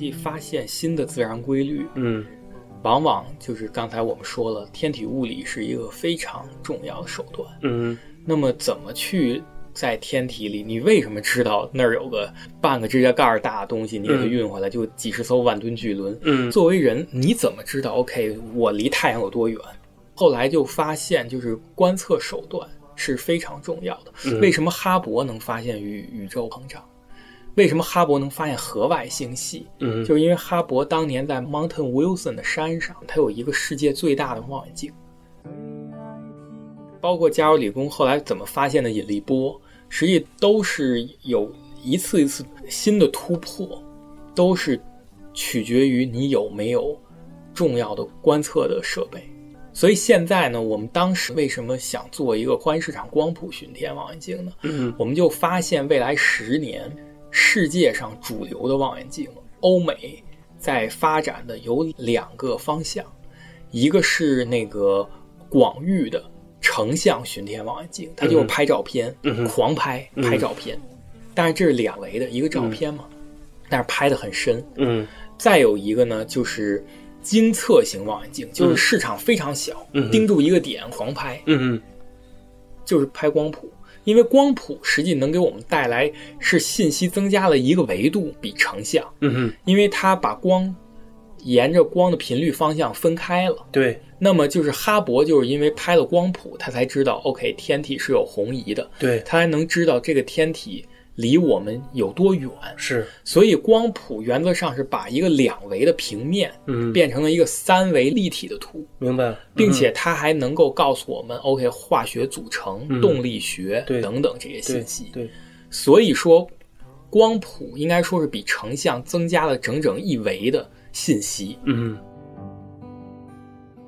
际发现新的自然规律，嗯往往就是刚才我们说了，天体物理是一个非常重要的手段。嗯那么，怎么去在天体里？你为什么知道那儿有个半个指甲盖儿大的东西？你给它运回来，就几十艘万吨巨轮。嗯作为人，你怎么知道？OK，我离太阳有多远？后来就发现，就是观测手段是非常重要的。嗯为什么哈勃能发现宇宇宙膨胀？为什么哈勃能发现河外星系？嗯就是因为哈勃当年在 Mountain Wilson 的山上，它有一个世界最大的望远镜。包括加州理工后来怎么发现的引力波，实际都是有一次一次新的突破，都是取决于你有没有重要的观测的设备。所以现在呢，我们当时为什么想做一个宽市场光谱巡天望远镜呢？嗯我们就发现未来十年世界上主流的望远镜，欧美在发展的有两个方向，一个是那个广域的成像巡天望远镜，它就是拍照片，嗯狂拍拍照片，但是这是两维的一个照片嘛，但是拍的很深。嗯。再有一个呢，就是精测型望远镜，就是市场非常小，嗯盯住一个点狂拍，嗯就是拍光谱，因为光谱实际能给我们带来是信息增加了一个维度，比成像，嗯因为它把光沿着光的频率方向分开了。对，那么就是哈勃就是因为拍了光谱，他才知道 OK 天体是有红移的，对，他还能知道这个天体离我们有多远。是，所以光谱原则上是把一个两维的平面嗯，变成了一个三维立体的图。明白，并且它还能够告诉我们，OK，化学组成、嗯动力学等等这些信息。对，所以说，光谱应该说是比成像增加了整整一维的信息。嗯。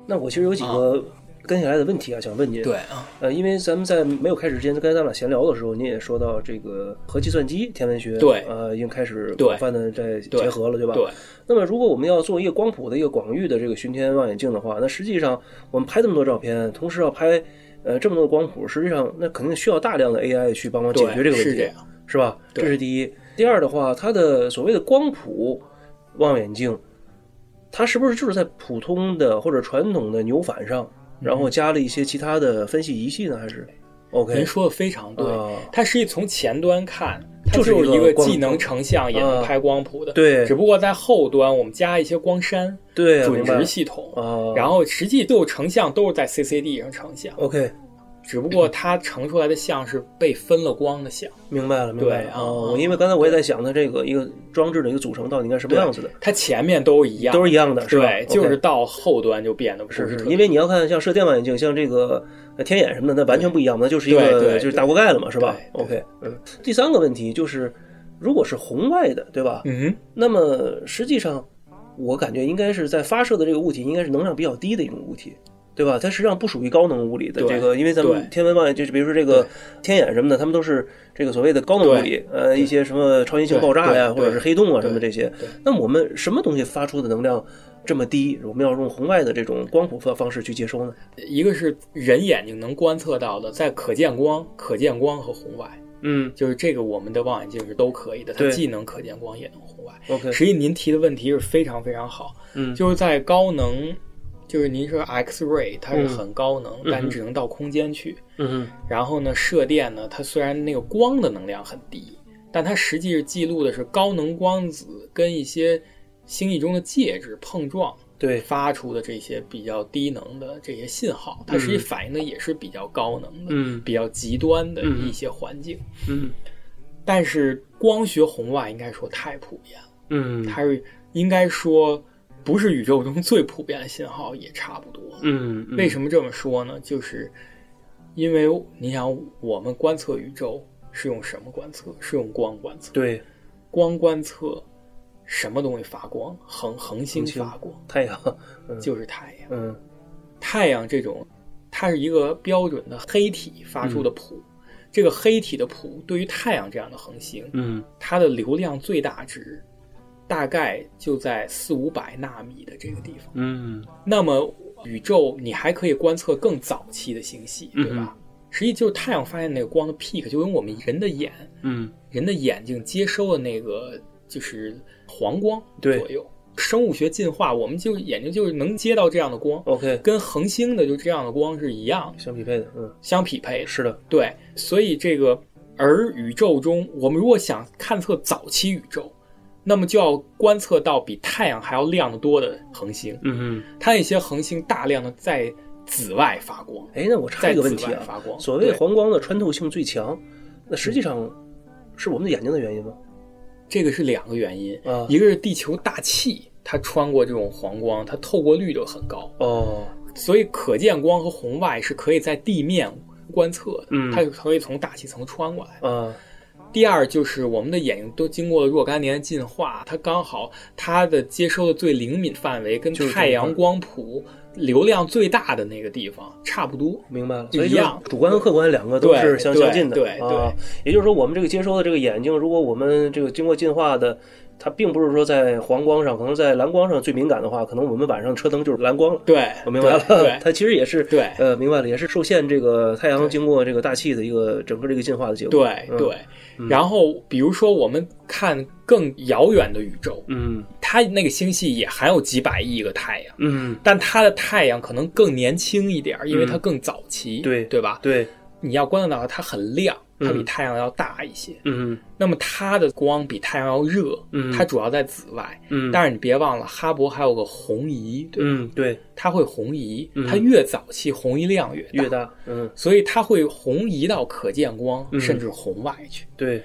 那我其实有几个跟下来的问题啊，想问您。对啊，呃，因为咱们在没有开始之前，刚才咱们俩闲聊的时候，您也说到这个和计算机天文学，对呃，已经开始广泛的在结合了，对吧？对。那么，如果我们要做一个光谱的一个广域的这个巡天望远镜的话，那实际上我们拍这么多照片，同时要拍呃这么多光谱，实际上那肯定需要大量的 AI 去帮忙解决这个问题，是这样。是吧？这是第一。第二的话，它的所谓的光谱望远镜，它是不是就是在普通的或者传统的牛反上，然后加了一些其他的分析仪器呢？还是 OK？您说的非常对啊，它实际从前端看，它就是是一一个既能成像也能啊拍光谱的。对只不过在后端我们加一些光栅、对，准明白值系统，啊，然后实际所有成像都是在 CCD 上成像。OK，只不过它成出来的像是被分了光的像，明白了，明白啊因为刚才我也在想，它这个一个装置的一个组成到底应该什么样子的，它前面都一样，都是一样的，是吧？对，就是到后端就变得不是是，因为你要看像射电望远镜，像这个呃天眼什么的，那完全不一样，那就是一个就是大锅盖了嘛，是吧？OK，嗯。第三个问题就是，如果是红外的，对吧？嗯那么实际上，我感觉应该是在发射的这个物体应该是能量比较低的一种物体。对吧？它实际上不属于高能物理的这个，因为咱们天文望远镜，就比如说这个天眼什么的，他们都是这个所谓的高能物理，呃，一些什么超新星爆炸呀，或者是黑洞啊什么这些。那我们什么东西发出的能量这么低？我们要用红外的这种光谱方方式去接收呢？一个是人眼睛能观测到的，在可见光、可见光和红外，嗯就是这个我们的望远镜是都可以的，它既能可见光也能红外。，OK，实际您提的问题是非常非常好，嗯就是在高能，就是您说 X ray 它是很高能，嗯但你只能到空间去。嗯然后呢，射电呢，它虽然那个光的能量很低，但它实际是记录的是高能光子跟一些星系中的介质碰撞对，发出的这些比较低能的这些信号，它实际反映的也是比较高能的、嗯。比较极端的嗯。一些环境。嗯。但是光学红外应该说太普遍了，嗯。它是应该说不是宇宙中最普遍的信号，也差不多。嗯，为什么这么说呢？就是因为你想，我们观测宇宙是用什么观测？是用光观测。对，光观测什么东西发光？恒恒星发光，太阳，嗯就是太阳。嗯太阳这种，它是一个标准的黑体发出的谱。这个黑体的谱对于太阳这样的恒星，嗯它的流量最大值大概就在四五百纳米的这个地方。嗯那么宇宙你还可以观测更早期的星系，对吧？实际就是太阳发现那个光的 peak，就跟我们人的眼、嗯人的眼睛接收的那个就是黄光对左右。生物学进化，我们就眼睛就是能接到这样的光，，OK，跟恒星的就这样的光是一样，相匹配的，嗯，相匹配的。是的，对，所以这个而宇宙中，我们如果想探测早期宇宙，那么就要观测到比太阳还要亮得多的恒星。嗯嗯，它那些恒星大量的在紫外发光，哎，那我插一个问题啊，发光。所谓黄光的穿透性最强，那实际上是我们的眼睛的原因吗？这个是两个原因，啊一个是地球大气它穿过这种黄光，它透过率就很高，哦，所以可见光和红外是可以在地面观测的，嗯它可以从大气层穿过来。啊，第二就是我们的眼睛都经过了若干年进化，它刚好它的接收的最灵敏范围跟太阳光谱流量最大的那个地方差不多。明白了，所以一样主观和客观两个都是相对相近的，对对。啊，也就是说，我们这个接收的这个眼睛，如果我们这个经过进化的，它并不是说在黄光上，可能在蓝光上最敏感的话，可能我们晚上车灯就是蓝光了。对，我明白了，对 它其实也是对呃，明白了，也是受限这个太阳经过这个大气的一个整个这个进化的结果。嗯对对。然后比如说我们看更遥远的宇宙，嗯它那个星系也含有几百亿个太阳。嗯，但它的太阳可能更年轻一点，因为它更早期，对对吧？对，你要观测到它，很亮，它比嗯太阳要大一些。嗯。那么它的光比太阳要热，嗯。它主要在紫外。嗯，但是你别忘了，哈勃还有个红移，对吧？嗯对，它会红移，嗯。它越早期红移量越大，越大，嗯。所以它会红移到可见光，嗯。甚至红外去。对，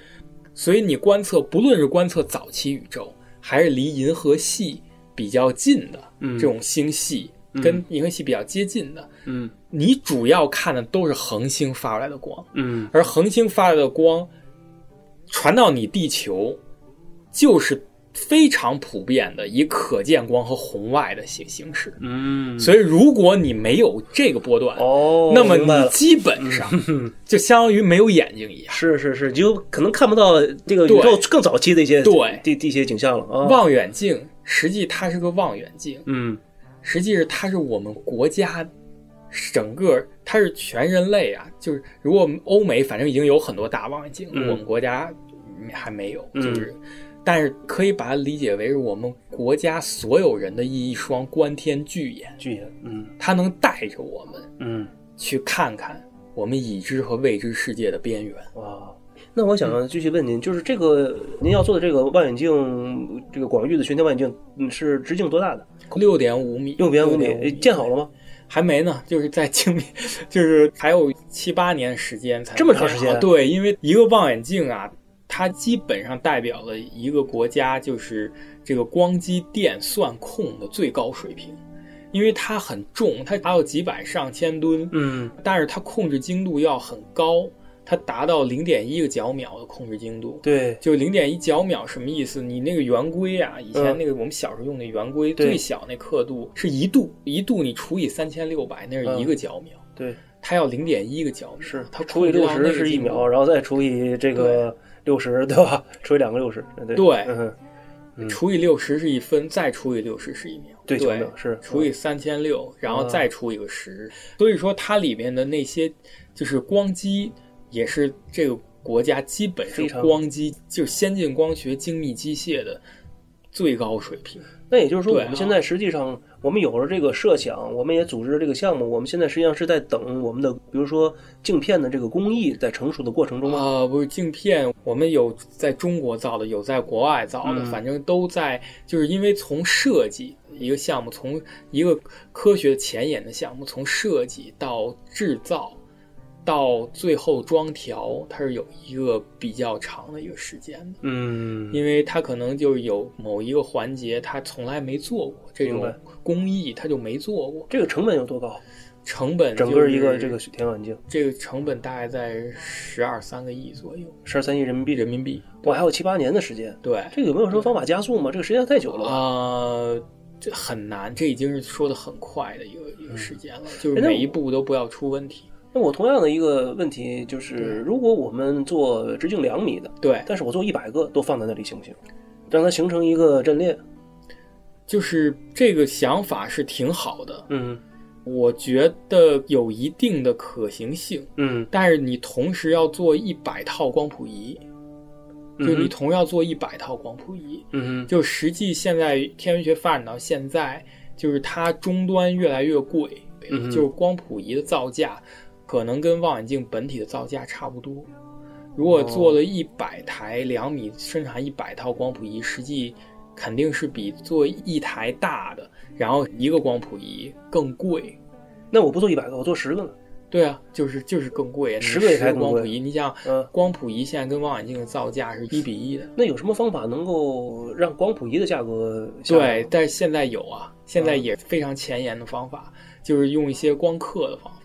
所以你观测，不论是观测早期宇宙，还是离银河系比较近的嗯。这种星系，跟银河系比较接近的，嗯你主要看的都是恒星发出来的光，嗯而恒星发来的光传到你地球，就是非常普遍的以可见光和红外的形形式。嗯，所以，如果你没有这个波段，哦，那么你基本上 就相当于没有眼睛一样。是是是，就可能看不到这个宇宙更早期的一些对地地些景象了啊。望远镜实际它是个望远镜，嗯实际是它是我们国家整个它是全人类啊，就是如果欧美反正已经有很多大望远镜，嗯我们国家还没有，嗯就是。但是可以把它理解为是我们国家所有人的一双观天巨眼，巨眼，嗯它能带着我们嗯去看看我们已知和未知世界的边缘。哇。那我想继续问您，就是这个您要做的这个望远镜，这个广域的巡天望远镜，嗯，是直径多大的？六点五米，六点五米，6.5诶建好了吗？还没呢，就是在精密，就是还有七八年时间才这么长时间对，因为一个望远镜啊，它基本上代表了一个国家就是这个光机电算控的最高水平，因为它很重，它达到几百上千吨，嗯但是它控制精度要很高，它达到零点一个角秒的控制精度。对，就零点一角秒什么意思？你那个圆规啊，以前嗯那个我们小时候用的圆规，最小那刻度是一度，一度你除以三千六百，那是一个角秒，对，它要零点一个角秒，是它除以六十是一秒，然后再除以这个六十，对吧？除以两个六十，对对嗯嗯除以六十是一分，再除以六十是一秒，对，是除以三千六，然后啊再除以个十，所以说它里面的那些就是光机，也是这个国家基本是光机，就是先进光学精密机械的最高水平。那也就是说，我们现在实际上我们有了这个设想，我们也组织了这个项目，我们现在实际上是在等我们的，比如说镜片的这个工艺在成熟的过程中吗？啊、不是镜片，我们有在中国造的，有在国外造的，嗯反正都在，就是因为从设计一个项目，从一个科学前沿的项目，从设计到制造，到最后装调，它是有一个比较长的一个时间的，嗯，因为它可能就有某一个环节，它从来没做过这种工艺，它就没做过。这个成本有多高？成本整个一个这个天望远镜这个成本大概在十二三个亿左右十二三亿人民币，人民币。哇，还有七八年的时间，对，这个有没有什么方法加速吗？这个时间太久了啊？呃，这很难，这已经是说的很快的一个一个时间了，就是每一步都不要出问题。那我同样的一个问题就是，如果我们做直径两米的，对，但是我做一百个都放在那里行不行？让它形成一个阵列。就是这个想法是挺好的，嗯我觉得有一定的可行性。嗯，但是你同时要做一百套光谱仪，就是你同时要做一百套光谱仪，嗯哼就实际现在天文学发展到现在，就是它终端越来越贵，嗯就是光谱仪的造价可能跟望远镜本体的造价差不多。如果做了一百台两米生产一百套光谱仪，实际肯定是比做一台大的，然后一个光谱仪更贵。那我不做一百个，我做十个呢？对啊，就是就是更贵。你十个也还更贵光谱仪，你想嗯光谱仪现在跟望远镜的造价是一比一的。那有什么方法能够让光谱仪的价格对但是现在有啊，现在也非常前沿的方法，就是用一些光刻的方法。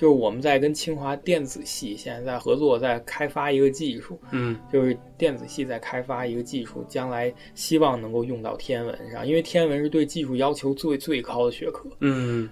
就是我们在跟清华电子系现在在合作，在开发一个技术，嗯就是电子系在开发一个技术，将来希望能够用到天文上，因为天文是对技术要求最最高的学科。嗯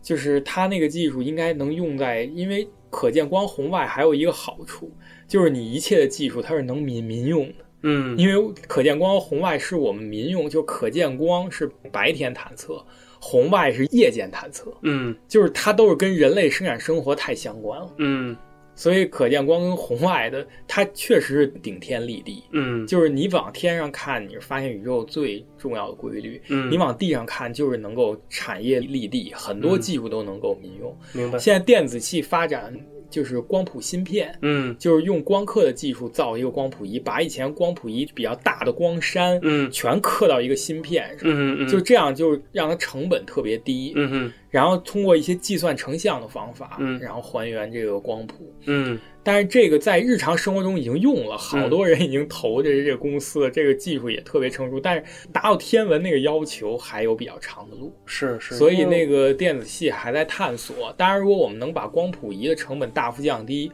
就是它那个技术应该能用在，因为可见光红外还有一个好处，就是你一切的技术它是能民民用的，嗯因为可见光红外是我们民用，就可见光是白天探测，红外是夜间探测，嗯就是它都是跟人类生产生活太相关了，嗯所以可见光跟红外的它确实是顶天立地。嗯就是你往天上看，你是发现宇宙最重要的规律；嗯，你往地上看，就是能够产业立地，很多嗯技术都能够民用。明白。现在电子器发展就是光谱芯片，嗯。就是用光刻的技术造一个光谱仪，把以前光谱仪比较大的光栅，嗯。全刻到一个芯片上，嗯嗯，就这样，就是让它成本特别低，嗯哼然后通过一些计算成像的方法，嗯。然后还原这个光谱。嗯但是这个在日常生活中已经用了，好多人已经投这这个公司了，这个技术也特别成熟，但是达到天文那个要求还有比较长的路。是是，所以那个电子系还在探索。当然，如果我们能把光谱仪的成本大幅降低，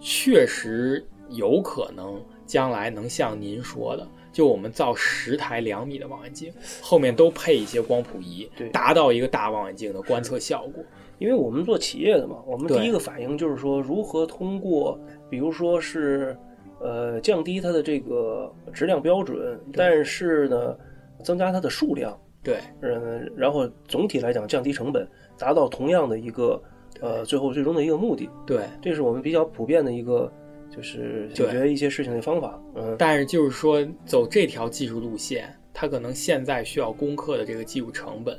确实有可能将来能像您说的，就我们造十台两米的望远镜，后面都配一些光谱仪对，达到一个大望远镜的观测效果。因为我们做企业的嘛，我们第一个反应就是说，如何通过，比如说是，呃，降低它的这个质量标准，但是呢，增加它的数量，对，嗯，然后总体来讲降低成本，达到同样的一个，呃，最后最终的一个目的，对。这是我们比较普遍的一个，就是解决一些事情的方法。嗯但是就是说，走这条技术路线，它可能现在需要攻克的这个技术成本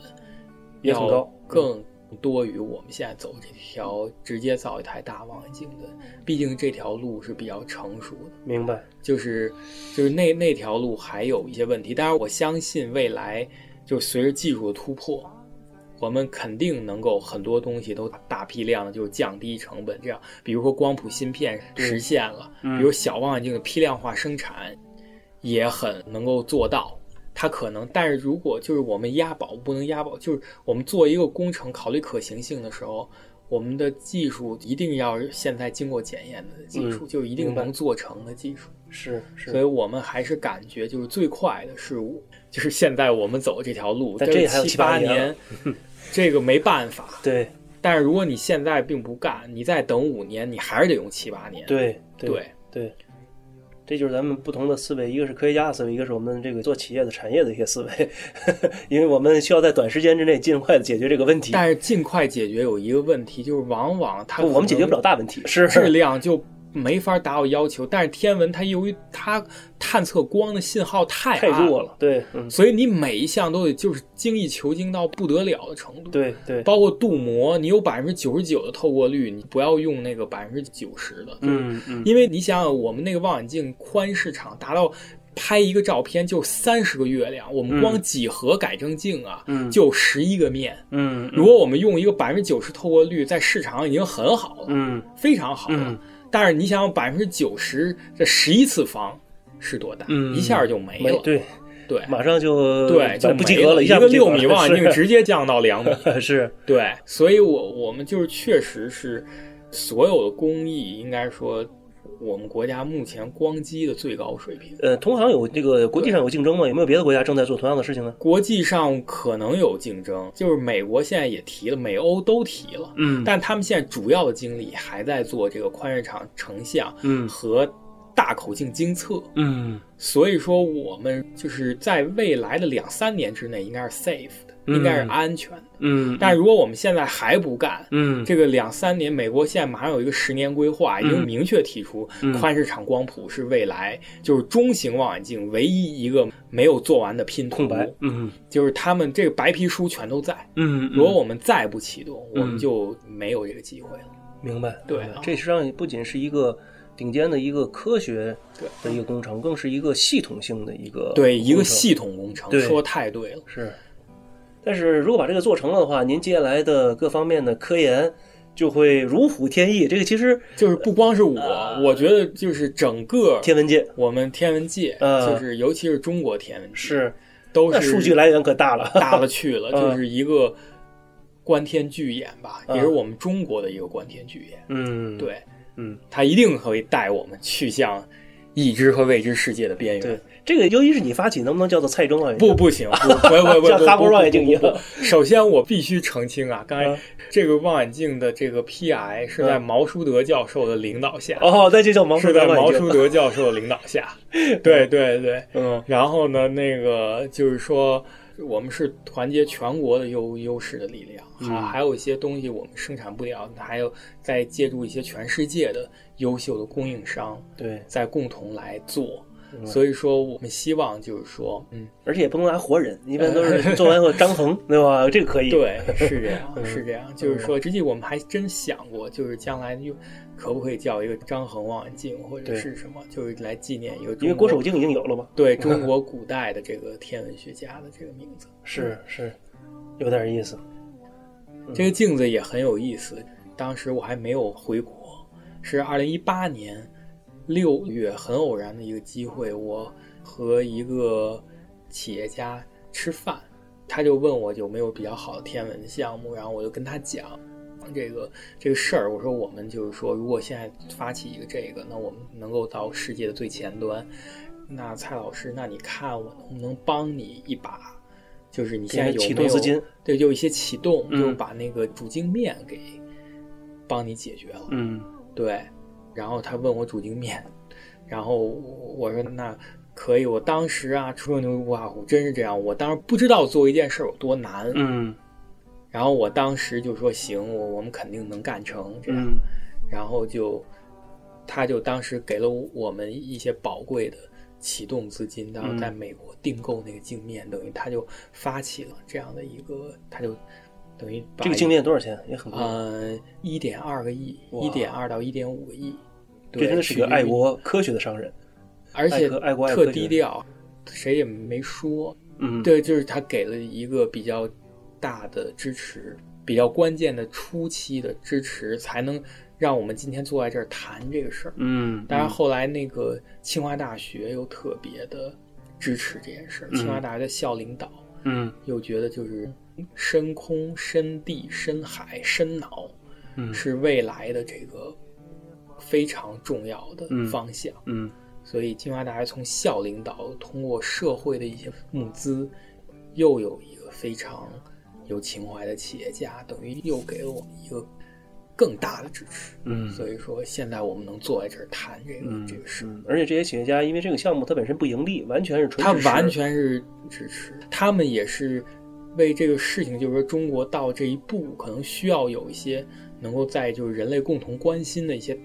也很高更多于我们现在走这条直接造一台大望远镜的。毕竟这条路是比较成熟的，明白。就是就是那那条路还有一些问题。但是，我相信未来就随着技术的突破。我们肯定能够很多东西都大批量的就是降低成本，这样，比如说光谱芯片实现了，嗯比如小望远镜的批量化生产也很能够做到。它可能，但是如果就是我们押宝不能押宝，就是我们做一个工程考虑可行性的时候，我们的技术一定要现在经过检验的技术，嗯就一定能做成的技术。是是，所以我们还是感觉就是最快的事物，就是现在我们走这条路，但这还有七七八年年，这个没办法。对但是如果你现在并不干，你再等五年，你还是得用七八年。对对对对，这就是咱们不同的思维，一个是科学家的思维，一个是我们这个做企业的产业的一些思维，因为我们需要在短时间之内尽快的解决这个问题。但是尽快解决有一个问题，就是往往它我们解决不了大问题，是质量就没法达到要求。但是天文它由于它探测光的信号太太弱，了。对，嗯，所以你每一项都得就是精益求精到不得了的程度。对对，包括镀膜，你有百分之九十九的透过率，你不要用那个百分之九十的，嗯嗯，因为你想想，我们那个望远镜宽视场达到拍一个照片就三十个月亮，我们光几何改正镜啊，嗯就十一个面。嗯，如果我们用一个百分之九十透过率，在市场已经很好了，嗯非常好了。嗯但是你想想，百分之九十这十一次方是多大？嗯一下就没了。没对，对马上就对，就不及格了一个六米望远镜直接降到两米。是对，所以我我们就是确实是所有的工艺，应该说我们国家目前光机的最高水平。呃，同行有这个国际上有竞争吗？有没有别的国家正在做同样的事情呢？国际上可能有竞争，就是美国现在也提了，美欧都提了，嗯但他们现在主要的精力还在做这个宽视场成像嗯和大口径精测。嗯所以说，我们就是在未来的两三年之内应该是 safe 应该是安全的。嗯，但如果我们现在还不干，嗯。这个两三年，美国现在马上有一个十年规划，已经明确提出嗯。宽视场光谱是未来就是中型望远镜唯一一个没有做完的拼图，嗯。就是他们这个白皮书全都在。嗯，如果我们再不启动，嗯我们就没有这个机会了。明白，对啊。这实际上不仅是一个顶尖的一个科学对。的一个工程，更是一个系统性的一个对，一个系统工程，说太对了。是。但是如果把这个做成了的话，您接下来的各方面的科研就会如虎添翼。这个其实就是不光是我，我觉得就是整个天文界。我们天文界，呃就是尤其是中国天文界，是。都是那数据来源可大了，大了去了，嗯 就是一个观天巨眼吧，嗯。也是我们中国的一个观天巨眼。嗯，对，嗯，它一定会带我们去向已知和未知世界的边缘对缘。，这个尤其是你发起，能不能叫做蔡中望远镜？不，不行，不，不不不，不 像哈勃望远镜首先，我必须澄清啊，刚才嗯这个望远镜的这个 PI 是在嗯毛舒德教授的领导下，哦，那就叫毛是在毛舒舒德教授的领导下。对对对，嗯然后呢，那个就是说，我们是团结全国的优优势的力量，还、嗯还有一些东西我们生产不了，还有再借助一些全世界的优秀的供应商，对，在共同来做。嗯所以说，我们希望就是说，嗯，而且也不能拿活人，一般都是做完后张衡，对吧？这个可以。，对，是这样，嗯是这样。就是说，实际我们还真想过，就是将来又可不可以叫一个张衡望远镜，或者是什么，就是来纪念一个因为郭守敬已经有了嘛。对中国古代的这个天文学家的这个名字。是是，有点意思。这个镜子也很有意思。当时我还没有回国，是二零一八年六月很偶然的一个机会，我和一个企业家吃饭，他就问我有没有比较好的天文项目，然后我就跟他讲。这个这个事儿，我说我们就是说，如果现在发起一个这个，那我们能够到世界的最前端。那蔡老师，那你看我能不能帮你一把？就是你现在有启没有动资金？对，就一些启动，嗯就把那个主镜面给帮你解决了。嗯对，然后他问我主镜面，然后我说那可以。我当时啊，吹牛不怕虎，真是这样。我当时不知道做一件事儿有多难，嗯然后我当时就说行，我我们肯定能干成这样。嗯然后就他就当时给了我们一些宝贵的启动资金，然后在美国订购那个镜面，等于他就发起了这样的一个，他就等于这个镜面多少钱？也很贵。呃一点二个亿，哇一点二到一点五个亿，这对，真的是个爱国科学的商人。而且爱国爱特低调，谁也没说。嗯，对，就是他给了一个比较大的支持，比较关键的初期的支持，才能让我们今天坐在这儿谈这个事儿。嗯，当然，后来那个清华大学又特别的支持这件事儿，嗯清华大学的校领导嗯又觉得就是深空、深地、深海、深脑嗯是未来的这个非常重要的嗯方向。嗯所以清华大学从校领导通过社会的一些募资，又有一个非常有情怀的企业家，等于又给了我们一个更大的支持。嗯所以说现在我们能坐在这儿谈这个、嗯这个事，嗯，而且这些企业家因为这个项目它本身不盈利，完全是纯他完全是支持，他们也是为这个事情，就是说中国到这一步，可能需要有一些能够在就是人类共同关心的一些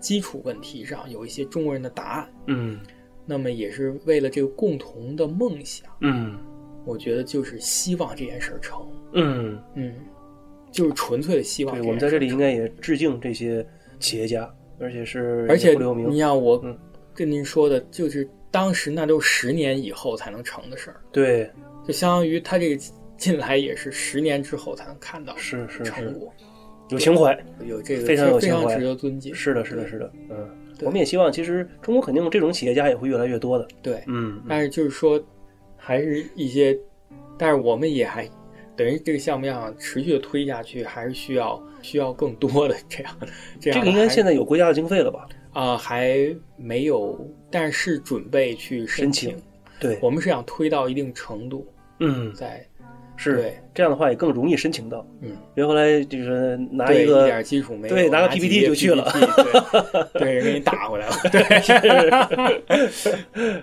基础问题上，有一些中国人的答案。嗯。那么也是为了这个共同的梦想，嗯。我觉得就是希望这件事儿成，嗯，嗯，就是纯粹的希望对，我们在这里应该。也致敬这些企业家，而且是，而且你。像我嗯。跟您说的，就是当时那都是十年以后才能成的事儿，对，就相当于他这个进来也是十年之后才能看到是是是，成果，有情怀。有这个非常有非常情怀值得尊敬。是的，是的，是的，嗯，对我们也希望，其实中国肯定这种企业家也会越来越多的。对，嗯，但是就是说，还是一些，但是我们也还等于这个项目要想持续的推下去，还是需要需要更多的这样这样这个应该现在有国家的经费了吧？啊、还没有，但是准备去申申请对，我们是想推到一定程度，嗯，再是这样的话也更容易申请到。嗯，别后来就是拿一个点基础没有，对拿个 PPT 就去了 对，给你打回来了，对，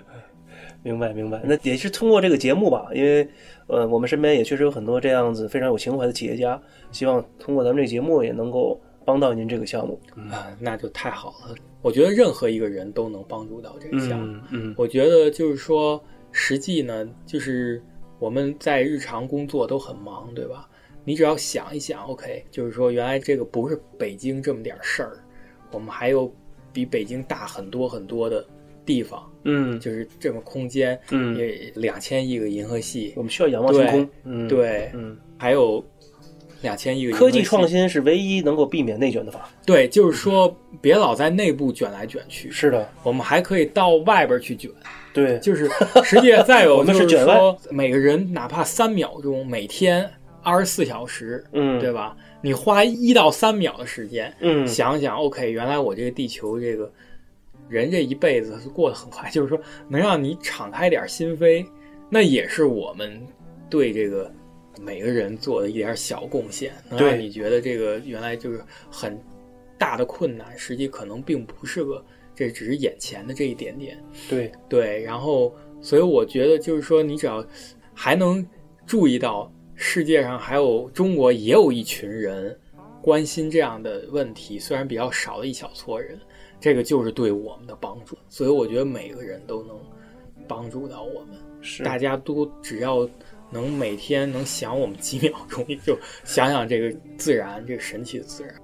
明白明白，那也是通过这个节目吧，因为呃，我们身边也确实有很多这样子非常有情怀的企业家，希望通过咱们这个节目也能够帮到您这个项目。啊，那就太好了。我觉得任何一个人都能帮助到这个项目。嗯嗯我觉得就是说，实际呢，就是我们在日常工作都很忙，对吧？你只要想一想，OK，就是说，原来这个不是北京这么点事儿，我们还有比北京大很多很多的地方，嗯就是这么空间，嗯，也两千亿个银河系，我们需要仰望星空。嗯，，对，嗯，还有两千亿个科技创新是唯一能够避免内卷的法。对，就是说，别老在内部卷来卷去，是的，我们还可以到外边去卷。对，就是实际再有 就是说，每个人哪怕三秒钟，每天二十四小时，嗯，对吧？你花一到三秒的时间，嗯，想想，OK，原来我这个地球这个人这一辈子是过得很快，就是说能让你敞开点心扉，那也是我们对这个每个人做的一点小贡献，能让你觉得这个原来就是很大的困难，实际可能并不是个，这只是眼前的这一点点。对，对，然后所以我觉得就是说，你只要还能注意到世界上还有中国也有一群人关心这样的问题，虽然比较少的一小撮人，这个就是对我们的帮助。所以我觉得每个人都能帮助到我们，是大家都只要能每天能想我们几秒钟，就想想这个自然，这个神奇的自然。